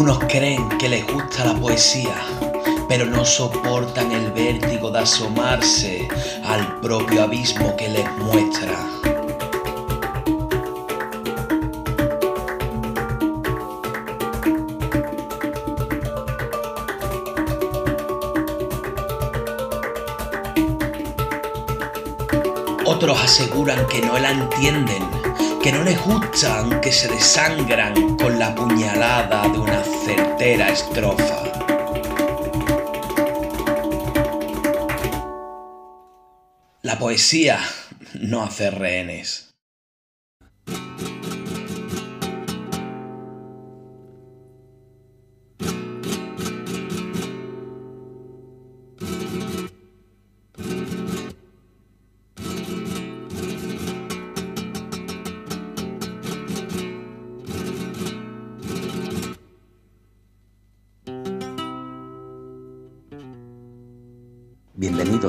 Unos creen que les gusta la poesía, pero no soportan el vértigo de asomarse al propio abismo que les muestra. Otros aseguran que no la entienden, que no les gustan, que se desangran con la puñalada de una certera estrofa. La poesía no hace rehenes.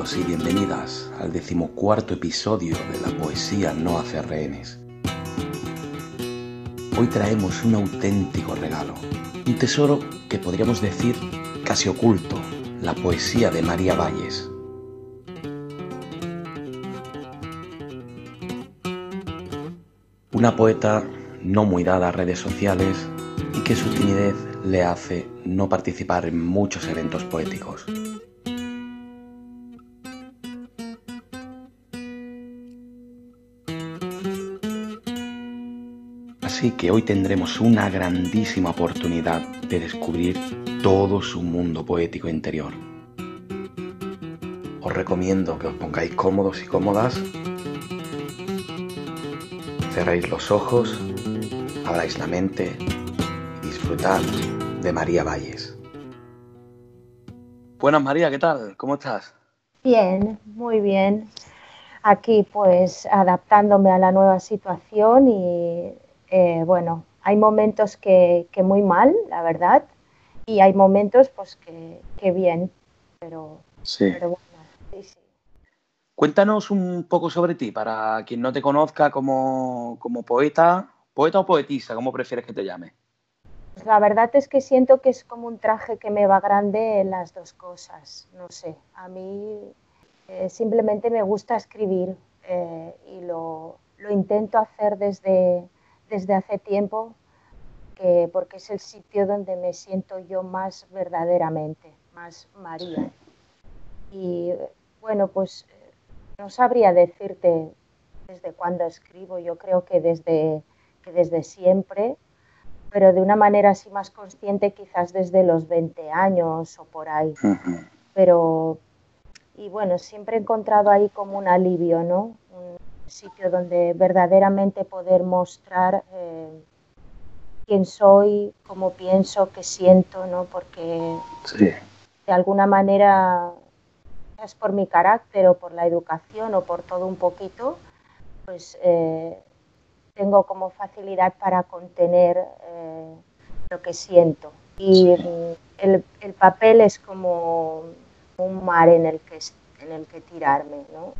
Y bienvenidas al decimocuarto episodio de La Poesía No hace rehenes. Hoy traemos un auténtico regalo, un tesoro que podríamos decir casi oculto, la poesía de María Valles. Una poeta no muy dada a redes sociales y que su timidez le hace no participar en muchos eventos poéticos. Así que hoy tendremos una grandísima oportunidad de descubrir todo su mundo poético interior. Os recomiendo que os pongáis cómodos y cómodas, cerréis los ojos, abráis la mente y disfrutad de María Valles. Buenas María, ¿qué tal? ¿Cómo estás? Bien, muy bien. Aquí pues adaptándome a la nueva situación y eh, bueno, hay momentos que, muy mal, la verdad, y hay momentos pues que, bien, pero, sí. bueno, sí, sí. Cuéntanos un poco sobre ti, para quien no te conozca como, poeta, poeta o poetisa, ¿cómo prefieres que te llame? Pues la verdad es que siento que es como un traje que me va grande en las dos cosas, no sé, a mí eh, simplemente me gusta escribir eh, y lo intento hacer desde desde hace tiempo, porque es el sitio donde me siento yo más verdaderamente, más María. Y bueno, pues no sabría decirte desde cuándo escribo, yo creo que desde, desde siempre, pero de una manera así más consciente quizás desde los 20 años o por ahí. Pero, y bueno, siempre he encontrado ahí como un alivio, ¿no? Sitio donde verdaderamente poder mostrar eh, quién soy, cómo pienso, qué siento, ¿no? Porque de alguna manera es por mi carácter o por la educación o por todo un poquito, pues eh, tengo como facilidad para contener eh, lo que siento. Y el, el, papel es como un mar en el que, en el que tirarme, ¿no?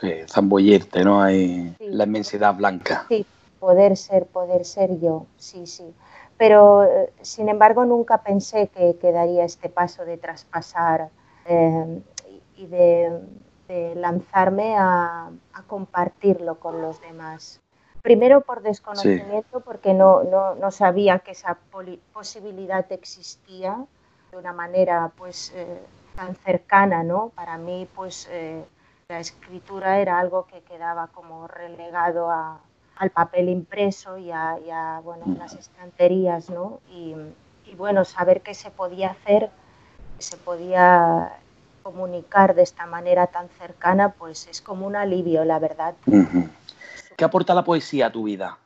Sí, zambullirte, ¿no? Hay la inmensidad blanca. Sí, poder ser, poder ser yo, sí, sí. Pero, eh, sin embargo, nunca pensé que, daría este paso de traspasar eh, y de, lanzarme a, compartirlo con los demás. Primero por desconocimiento, porque no, no, sabía que esa posibilidad existía de una manera pues eh, tan cercana, ¿no? Para mí, pues la escritura era algo que quedaba como relegado al papel impreso y a, bueno, las estanterías, ¿no? Y, bueno, saber que se podía hacer, que se podía comunicar de esta manera tan cercana, pues es como un alivio, la verdad. ¿Qué aporta la poesía a tu vida?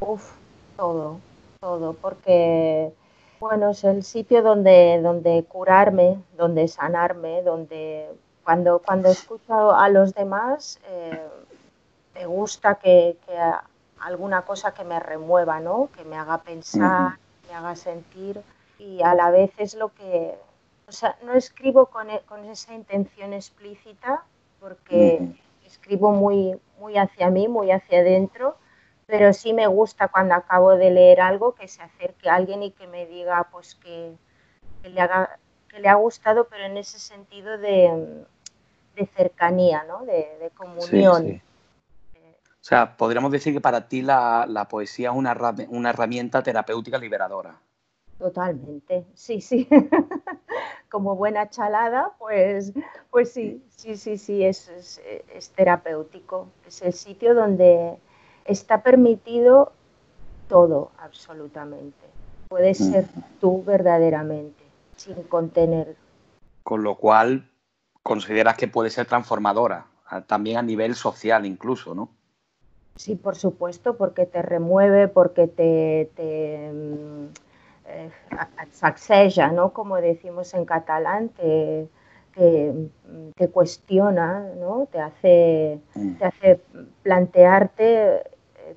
Uf, todo, todo, porque bueno, es el sitio donde, donde curarme, donde sanarme, donde cuando, cuando escucho a los demás, eh, me gusta que, alguna cosa que me remueva, ¿no? que me haga pensar, me haga sentir. Y a la vez es lo que, o sea, no escribo con, e, esa intención explícita porque escribo muy, muy hacia mí, muy hacia adentro, pero sí me gusta cuando acabo de leer algo que se acerque a alguien y que me diga pues que, le, haga, que le ha gustado, pero en ese sentido de, cercanía, ¿no? de, comunión. O sea, podríamos decir que para ti la, poesía es una, una herramienta terapéutica liberadora. Totalmente, sí, sí. Como buena chalada, pues, pues sí, sí, sí, sí, es, es terapéutico. Es el sitio donde está permitido todo, absolutamente. Puedes ser tú verdaderamente, sin contener. Con lo cual, consideras que puede ser transformadora, también a nivel social incluso, ¿no? Sí, por supuesto, porque te remueve, porque te, te mm, eh, ¿no? Como decimos en catalán, te, te, cuestiona, ¿no? Te hace, mm. te hace plantearte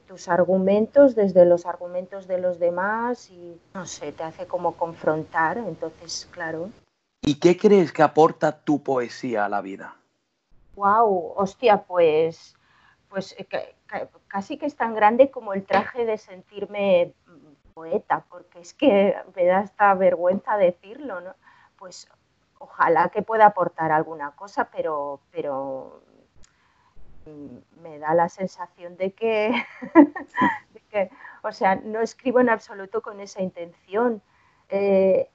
tus argumentos desde los argumentos de los demás y no sé, te hace como confrontar, entonces, claro. ¿Y qué crees que aporta tu poesía a la vida? Wow, hostia, pues, pues eh, casi que es tan grande como el traje de sentirme poeta, porque es que me da esta vergüenza decirlo, ¿no? Pues ojalá que pueda aportar alguna cosa, pero, pero me da la sensación de que, o sea, no escribo en absoluto con esa intención. Eh,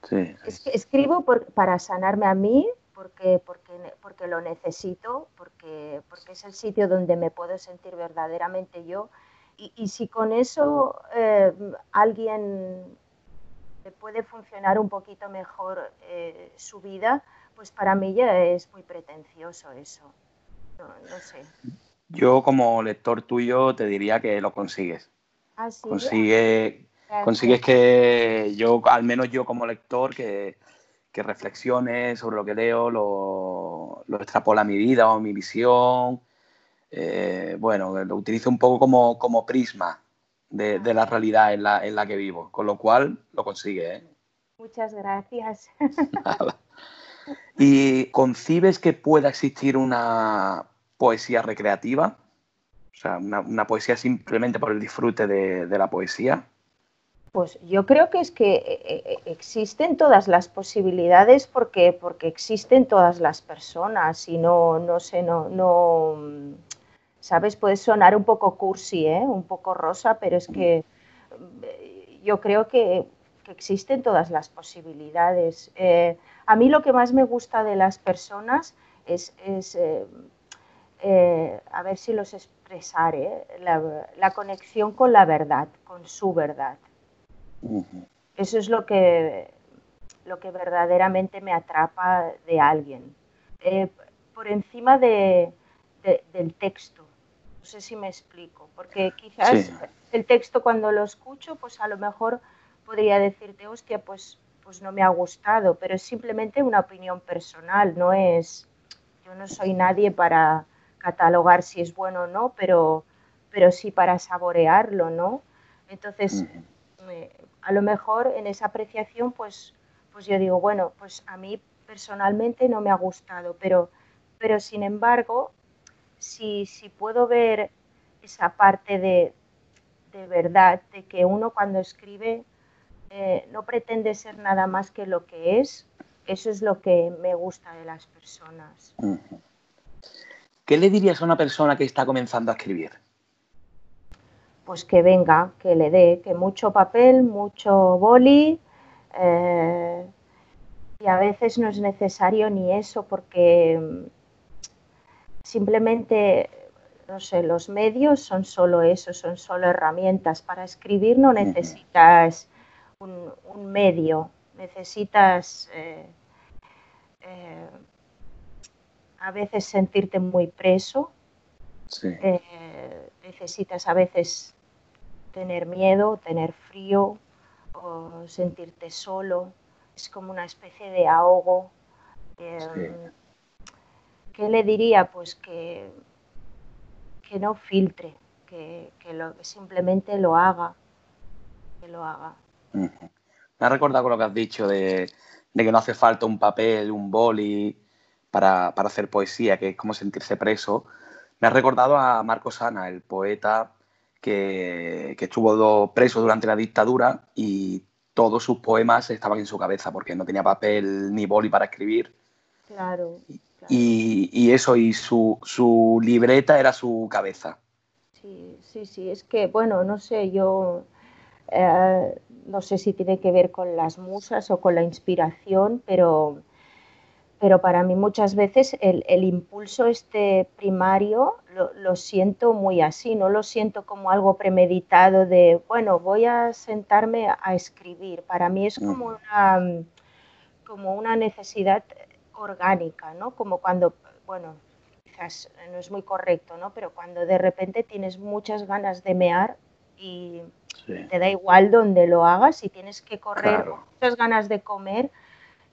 escribo para sanarme a mí, porque, porque, porque lo necesito, porque, porque es el sitio donde me puedo sentir verdaderamente yo. Y, si con eso eh, alguien puede funcionar un poquito mejor eh, su vida, pues para mí ya es muy pretencioso eso. No, sé. Yo como lector tuyo te diría que lo consigues. ¿Ah, sí? Consigue, consigues que yo, al menos yo como lector, que, que reflexione sobre lo que leo, lo, lo extrapola a mi vida o mi visión. Eh, bueno, lo utilizo un poco como, como prisma de, de, la realidad en la, en la que vivo, con lo cual lo consigue. ¿eh? Muchas gracias. ¿Y concibes que pueda existir una poesía recreativa? O sea, una, poesía simplemente por el disfrute de, la poesía. Pues yo creo que es que eh, eh, existen todas las posibilidades porque, porque existen todas las personas y no, no sé, no, no, sabes, puede sonar un poco cursi, ¿eh? un poco rosa, pero es que yo creo que, existen todas las posibilidades. a mí lo que más me gusta de las personas es, eh, a ver si los expresaré, la, conexión con la verdad, con su verdad. Eso es lo que, lo que verdaderamente me atrapa de alguien. Eh, por encima de, del texto. No sé si me explico, porque quizás el texto cuando lo escucho, pues a lo mejor podría decirte, hostia, pues, pues no me ha gustado, pero es simplemente una opinión personal, no es, yo no soy nadie para, catalogar si es bueno o no, pero, pero sí para saborearlo, ¿no? Entonces, a lo mejor en esa apreciación, pues, pues yo digo, bueno, pues a mí personalmente no me ha gustado, pero, pero sin embargo, si, si puedo ver esa parte de, de verdad, de que uno cuando escribe eh, no pretende ser nada más que lo que es, eso es lo que me gusta de las personas. ¿Qué le dirías a una persona que está comenzando a escribir? Pues que venga, que le dé, que mucho papel, mucho boli. Eh, y a veces no es necesario ni eso porque mm, simplemente, no sé, los medios son solo eso, son solo herramientas. Para escribir no necesitas un, medio, necesitas eh, eh, a veces sentirte muy preso, necesitas a veces tener miedo, tener frío o sentirte solo, es como una especie de ahogo. Em, ¿Qué le diría? Pues que, que no filtre, que, lo, simplemente lo haga, que lo haga. Me ha recordado con lo que has dicho de, de que no hace falta un papel, un boli, para, hacer poesía, que es como sentirse preso, me ha recordado a Marco Sana, el poeta que, estuvo preso durante la dictadura y todos sus poemas estaban en su cabeza porque no tenía papel ni boli para escribir. Claro. Y, eso, y su, su, libreta era su cabeza. Sí, sí, sí, es que, bueno, no sé, yo eh, no sé si tiene que ver con las musas o con la inspiración, pero pero para mí muchas veces el, impulso este primario lo, siento muy así, no lo siento como algo premeditado de, bueno, voy a sentarme a escribir. Para mí es como una, como una necesidad orgánica, ¿no? Como cuando, bueno, quizás no es muy correcto, ¿no? Pero cuando de repente tienes muchas ganas de mear y te da igual donde lo hagas, y tienes que correr, muchas ganas de comer,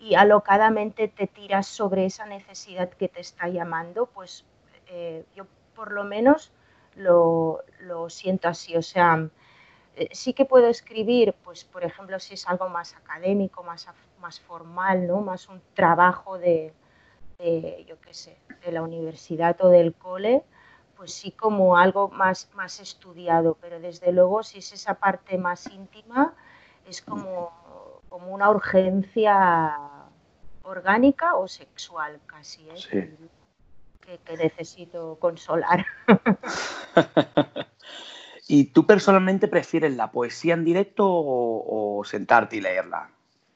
y alocadamente te tiras sobre esa necesidad que te está llamando, pues eh, yo por lo menos lo, siento así. O sea, eh, sí que puedo escribir, pues por ejemplo, si es algo más académico, más, más formal, ¿no? más un trabajo de, yo qué sé, de la universidad o del cole, pues sí como algo más, más estudiado, pero desde luego si es esa parte más íntima, es como como una urgencia orgánica o sexual casi, ¿eh? que, necesito consolar. ¿Y tú personalmente prefieres la poesía en directo o, sentarte y leerla?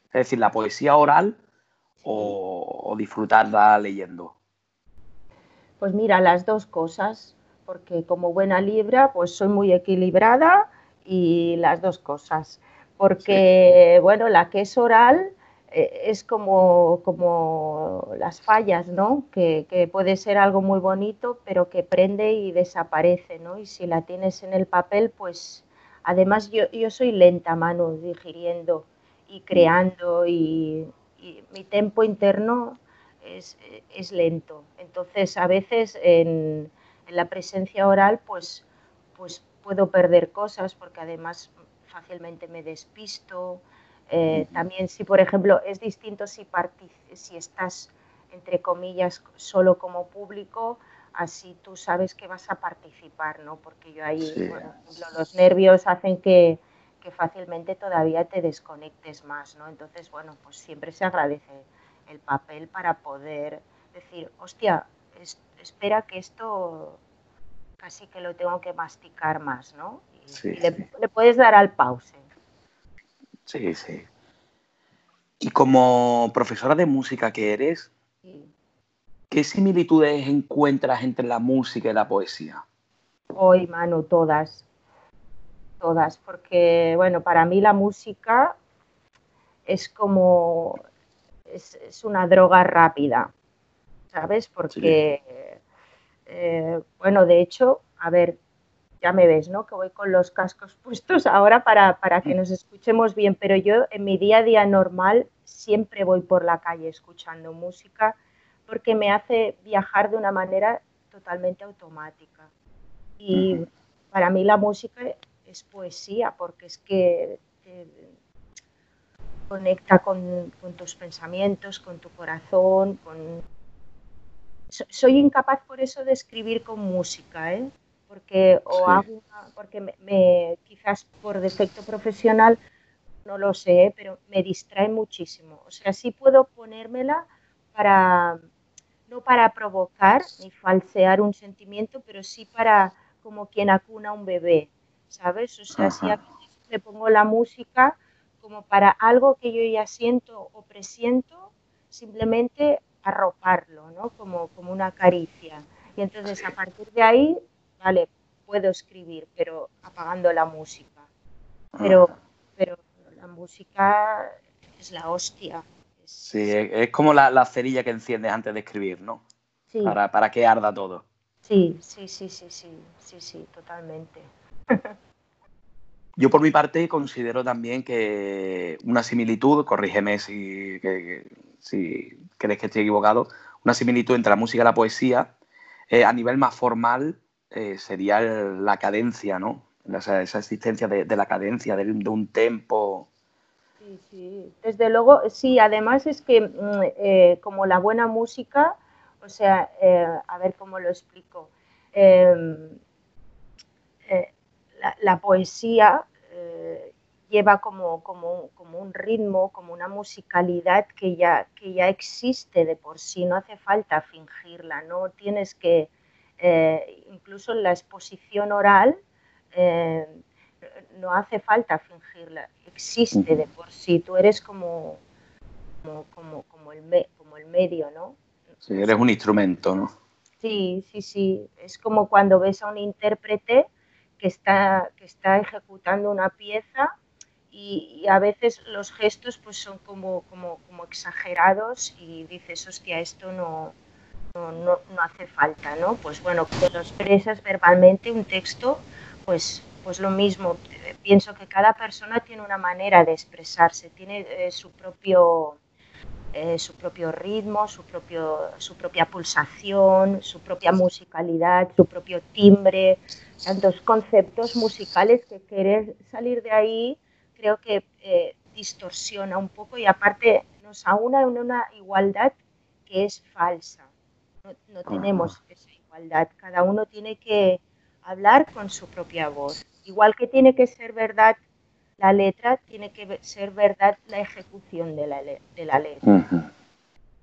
Es decir, la poesía oral o, disfrutarla leyendo. Pues mira, las dos cosas, porque como buena libra, pues soy muy equilibrada y las dos cosas porque, bueno, la que es oral es como, como las fallas, ¿no? Que, puede ser algo muy bonito, pero que prende y desaparece, ¿no? Y si la tienes en el papel, pues además yo, yo soy lenta, mano, digiriendo y creando y, mi tempo interno es, es, lento. Entonces, a veces en, en la presencia oral, pues, pues puedo perder cosas porque además fácilmente me despisto. Eh, también si, por ejemplo, es distinto si, si estás, entre comillas, solo como público, así tú sabes que vas a participar, ¿no? Porque yo ahí, por ejemplo, los nervios hacen que, que, fácilmente todavía te desconectes más, ¿no? Entonces, bueno, pues siempre se agradece el papel para poder decir, hostia, espera que esto casi que lo tengo que masticar más, ¿no? le, puedes dar al pause. Sí, sí. Y como profesora de música que eres, ¿qué similitudes encuentras entre la música y la poesía? Hoy, Manu, todas. Todas, porque, bueno, para mí la música es como, es, una droga rápida, ¿sabes? Porque, eh, bueno, de hecho, a ver, ya me ves, ¿no? Que voy con los cascos puestos ahora para, que nos escuchemos bien, pero yo en mi día a día normal siempre voy por la calle escuchando música porque me hace viajar de una manera totalmente automática. Y para mí la música es poesía porque es que conecta con, con, tus pensamientos, con tu corazón, con... Soy incapaz por eso de escribir con música, ¿eh? Porque o hago porque me, quizás por defecto profesional no lo sé, pero me distrae muchísimo. O sea, sí puedo ponérmela para no para provocar ni falsear un sentimiento, pero sí para como quien acuna a un bebé, ¿sabes? O sea, si le pongo la música como para algo que yo ya siento o presiento, simplemente arroparlo, ¿no? Como, como una caricia. Y entonces a partir de ahí vale, puedo escribir, pero apagando la música. Pero, pero la música es la hostia. Sí, es como la, cerilla que enciendes antes de escribir, ¿no? Sí. Para, para que arda todo. Sí, sí, sí, sí, sí, sí, sí, totalmente. Yo por mi parte considero también que una similitud, corrígeme si, si crees que estoy equivocado, una similitud entre la música y la poesía, eh, a nivel más formal, eh, sería la cadencia, ¿no? esa existencia de, la cadencia, de, un tempo. Sí, sí, desde luego, sí, además es que mm, eh, como la buena música, o sea, eh, a ver cómo lo explico. Em, la, poesía eh, lleva como, como, como, un ritmo, como una musicalidad que ya, que ya existe de por sí, no hace falta fingirla, no tienes que, eh, incluso en la exposición oral, eh, no hace falta fingirla, existe de por sí, tú eres como, como, como, el, como el medio, ¿no? Sí, eres un instrumento, ¿no? Sí, sí, sí, es como cuando ves a un intérprete que está, que está ejecutando una pieza y, a veces los gestos pues son como, como, como exagerados y dices, hostia, esto no, no, no, hace falta, ¿no? Pues bueno, cuando lo expresas verbalmente un texto, pues, pues lo mismo. Pienso que cada persona tiene una manera de expresarse, tiene eh, su propio... Eh, su propio ritmo, su, propio, su propia pulsación, su propia musicalidad, su propio timbre, tantos conceptos musicales que querer salir de ahí creo que eh, distorsiona un poco y aparte nos aúna en una igualdad que es falsa. No, tenemos esa igualdad. Cada uno tiene que hablar con su propia voz. Igual que tiene que ser verdad la letra, tiene que ser verdad la ejecución de la, de la letra.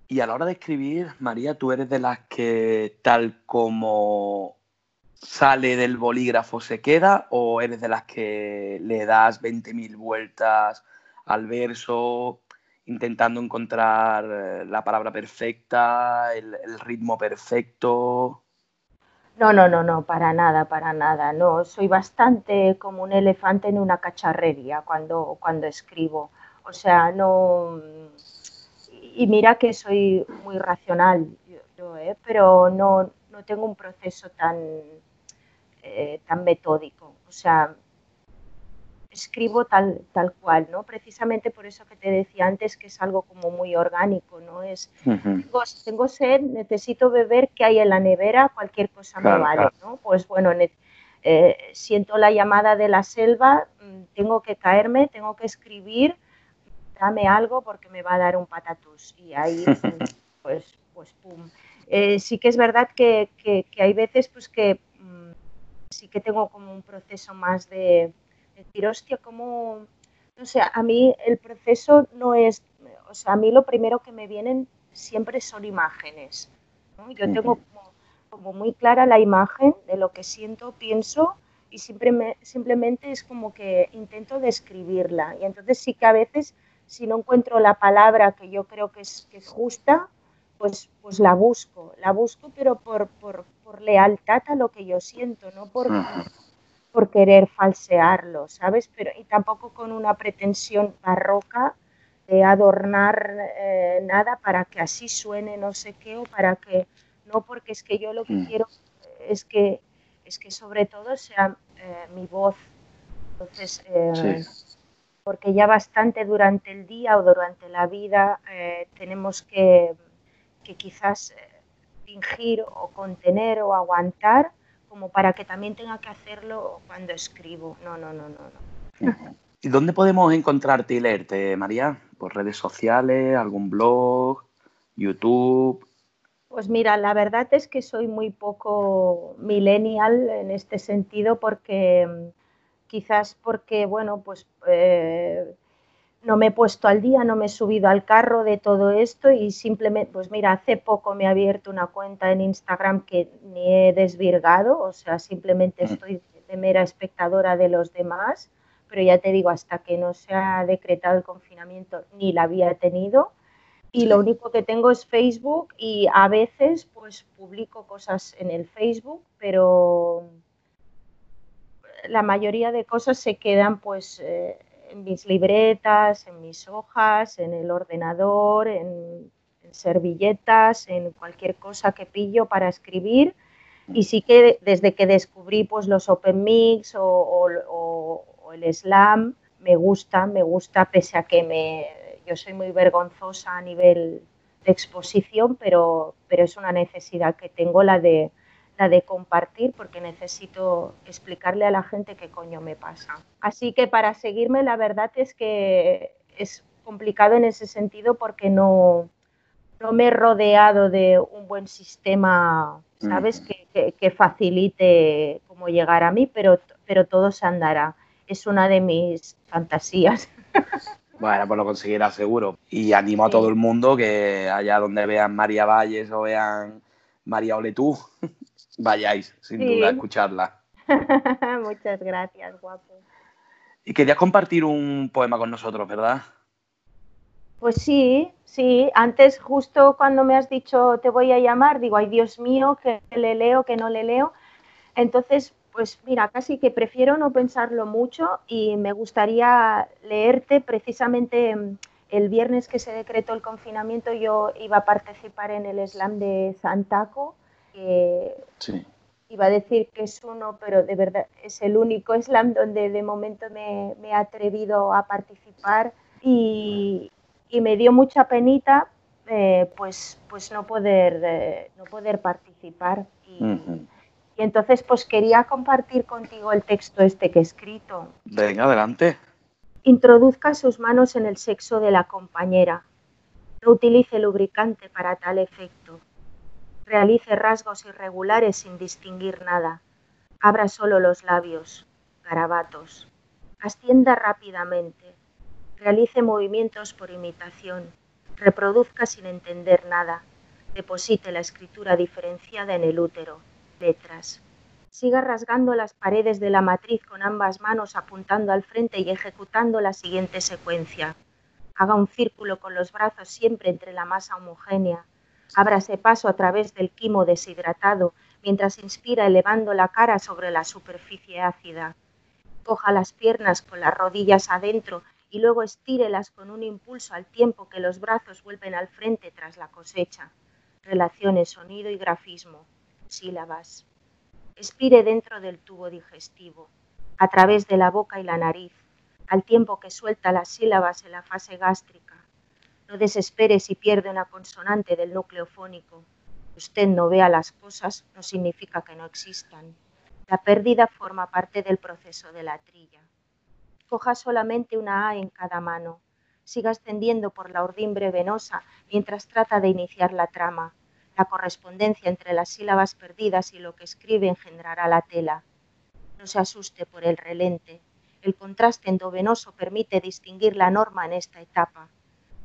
Y a la hora de escribir, María, tú eres de las que tal como sale del bolígrafo se queda o eres de las que le das 20.000 vueltas al verso intentando encontrar eh, la palabra perfecta, el, ritmo perfecto? No, no, no, no, para nada, para nada. No, soy bastante como un elefante en una cacharrería cuando, cuando escribo. O sea, no. Y mira que soy muy racional, yo, ¿eh? pero no, no tengo un proceso tan, eh, tan metódico. O sea, escribo tal, tal cual, ¿no? Precisamente por eso que te decía antes que es algo como muy orgánico, ¿no? Es, tengo, sed, necesito beber, ¿qué hay en la nevera? Cualquier cosa me vale, ¿no? Pues bueno, eh, siento la llamada de la selva, mm, tengo que caerme, tengo que escribir, dame algo porque me va a dar un patatús. Y ahí, pues, pues pum. Eh, sí que es verdad que, que, que hay veces pues que sí que tengo como un proceso más de, decir, hostia, como, no sé, a mí el proceso no es, o sea, a mí lo primero que me vienen siempre son imágenes. Yo tengo como, muy clara la imagen de lo que siento, pienso y siempre simplemente es como que intento describirla. Y entonces sí que a veces, si no encuentro la palabra que yo creo que es, que es justa, pues, pues la busco, la busco pero por, por, por lealtad a lo que yo siento, no por, por querer falsearlo, ¿sabes? Pero, y tampoco con una pretensión barroca de adornar eh, nada para que así suene no sé qué o para que, no, porque es que yo lo que mm. quiero es que, es que sobre todo sea eh, mi voz. Entonces, eh, porque ya bastante durante el día o durante la vida tenemos que, que quizás fingir o contener o aguantar como para que también tenga que hacerlo cuando escribo. No, no, no, no. no. ¿Y dónde podemos encontrarte y leerte, María? ¿Por redes sociales, algún blog, YouTube? Pues mira, la verdad es que soy muy poco millennial en este sentido porque mm, quizás porque, bueno, pues eh, no me he puesto al día, no me he subido al carro de todo esto y simplemente, pues mira, hace poco me he abierto una cuenta en Instagram que ni he desvirgado, o sea, simplemente mm. estoy de mera espectadora de los demás, pero ya te digo, hasta que no se ha decretado el confinamiento ni la había tenido. Y lo único que tengo es Facebook y a veces pues publico cosas en el Facebook, pero la mayoría de cosas se quedan pues... Eh, en mis libretas, en mis hojas, en el ordenador, en, servilletas, en cualquier cosa que pillo para escribir. Y sí que desde que descubrí pues, los Open Mix o, el Slam, me gusta, me gusta, pese a que me, yo soy muy vergonzosa a nivel de exposición, pero, pero es una necesidad que tengo la de, la de compartir porque necesito explicarle a la gente qué coño me pasa. Así que para seguirme la verdad es que es complicado en ese sentido porque no, no me he rodeado de un buen sistema, ¿sabes? Que, que, facilite cómo llegar a mí, pero pero todo se andará. Es una de mis fantasías. Bueno, pues lo conseguirá seguro. Y animo a todo el mundo que allá donde vean María Valles o vean María Oletú, vayáis, sin duda, a escucharla. Muchas gracias, guapo. Y querías compartir un poema con nosotros, ¿verdad? Pues sí, sí. Antes, justo cuando me has dicho te voy a llamar, digo, ay Dios mío, que le leo, que no le leo. Entonces, pues mira, casi que prefiero no pensarlo mucho y me gustaría leerte precisamente mm, el viernes que se decretó el confinamiento, yo iba a participar en el slam de Santaco. Sí. Iba a decir que es uno, pero de verdad es el único slam donde de momento me, he atrevido a participar y, me dio mucha penita eh, pues, pues no poder, eh, no poder participar. Y, y entonces pues quería compartir contigo el texto este que he escrito. Venga, adelante. Introduzca sus manos en el sexo de la compañera. No utilice lubricante para tal efecto. Realice rasgos irregulares sin distinguir nada. Abra solo los labios, garabatos. Ascienda rápidamente. Realice movimientos por imitación. Reproduzca sin entender nada. Deposite la escritura diferenciada en el útero letras. Siga rasgando las paredes de la matriz con ambas manos apuntando al frente y ejecutando la siguiente secuencia. Haga un círculo con los brazos siempre entre la masa homogénea. Ábrase paso a través del quimo deshidratado mientras inspira elevando la cara sobre la superficie ácida. Coja las piernas con las rodillas adentro y luego estírelas con un impulso al tiempo que los brazos vuelven al frente tras la cosecha. Relaciones sonido y grafismo sílabas. Expire dentro del tubo digestivo, a través de la boca y la nariz, al tiempo que suelta las sílabas en la fase gástrica. No desespere si pierde una consonante del núcleo fónico. Usted no vea las cosas no significa que no existan. La pérdida forma parte del proceso de la trilla. Coja solamente una A en cada mano. Siga ascendiendo por la ordimbre venosa mientras trata de iniciar la trama la correspondencia entre las sílabas perdidas y lo que escribe engendrará la tela. No se asuste por el relente. El contraste endovenoso permite distinguir la norma en esta etapa.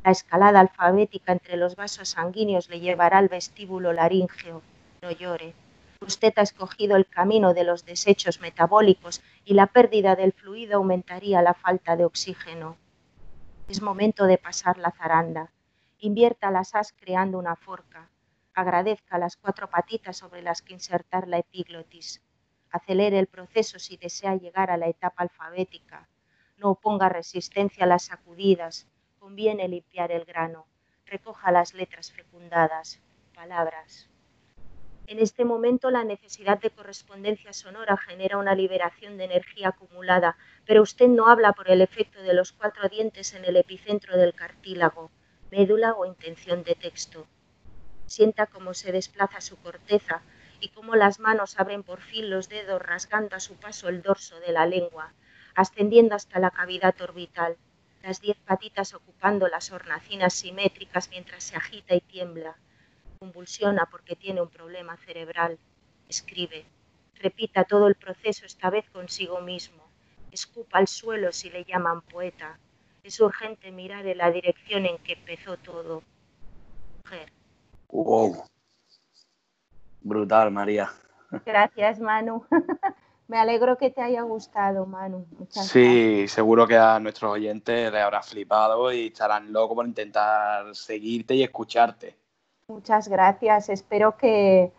La escalada alfabética entre los vasos sanguíneos le llevará al vestíbulo laríngeo. No llore. Usted ha escogido el camino de los desechos metabólicos y la pérdida del fluido aumentaría la falta de oxígeno. Es momento de pasar la zaranda. Invierta las as creando una forca agradezca las cuatro patitas sobre las que insertar la epiglotis. Acelere el proceso si desea llegar a la etapa alfabética. No oponga resistencia a las sacudidas. Conviene limpiar el grano. Recoja las letras fecundadas. Palabras. En este momento la necesidad de correspondencia sonora genera una liberación de energía acumulada, pero usted no habla por el efecto de los cuatro dientes en el epicentro del cartílago, médula o intención de texto. Sienta cómo se desplaza su corteza y cómo las manos abren por fin los dedos rasgando a su paso el dorso de la lengua, ascendiendo hasta la cavidad orbital, las diez patitas ocupando las hornacinas simétricas mientras se agita y tiembla. Convulsiona porque tiene un problema cerebral. Escribe. Repita todo el proceso esta vez consigo mismo. Escupa al suelo si le llaman poeta. Es urgente mirar en la dirección en que empezó todo. Mujer. Wow. Brutal, María. Gracias, Manu. Me alegro que te haya gustado, Manu. sí, seguro que a nuestros oyentes les habrá flipado y estarán locos por intentar seguirte y escucharte. Muchas gracias. Espero que,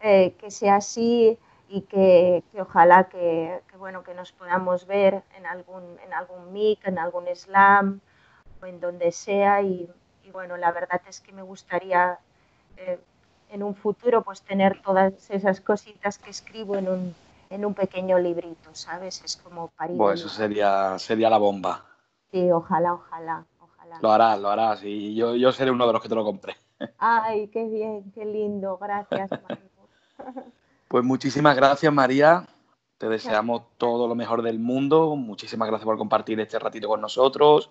eh, que sea así y que, ojalá que, bueno que nos podamos ver en algún en algún mic, en algún slam o en donde sea y bueno la verdad es que me gustaría eh, en un futuro pues tener todas esas cositas que escribo en un, en un pequeño librito, ¿sabes? Es como parir. Pues eso sería, sería la bomba. Sí, ojalá, ojalá, ojalá. Lo harás, lo harás y yo, yo seré uno de los que te lo compré. Ay, qué bien, qué lindo, gracias. pues muchísimas gracias María, te deseamos todo lo mejor del mundo, muchísimas gracias por compartir este ratito con nosotros,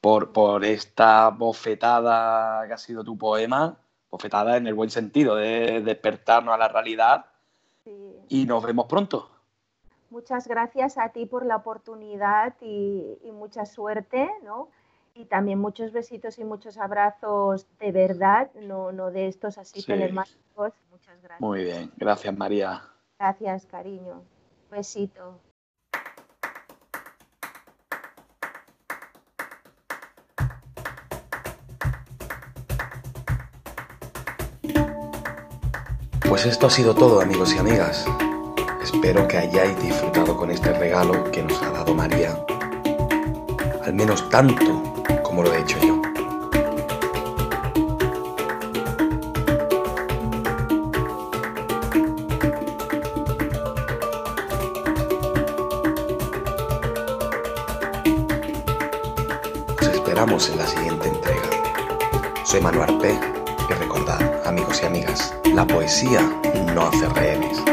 por, por esta bofetada que ha sido tu poema bofetada en el buen sentido, de despertarnos a la realidad. Y nos vemos pronto. Muchas gracias a ti por la oportunidad y, mucha suerte, ¿no? Y también muchos besitos y muchos abrazos de verdad, no, no de estos así telemáticos. Muchas gracias. Muy bien, gracias María. Gracias, cariño. besito. Pues esto ha sido todo amigos y amigas. Espero que hayáis disfrutado con este regalo que nos ha dado María. Al menos tanto como lo he hecho yo. Os esperamos en la siguiente entrega. Soy Manuel Arpe la poesía no hace rehenes.